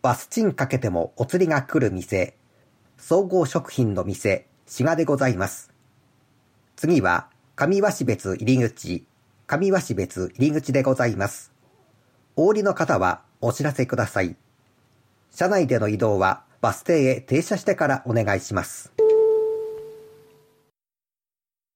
バスチンかけてもお釣りが来る店、総合食品の店、滋賀でございます。次は、上和別入り口、上和別入り口でございます。お降りの方はお知らせください。車内での移動はバス停へ停車してからお願いします。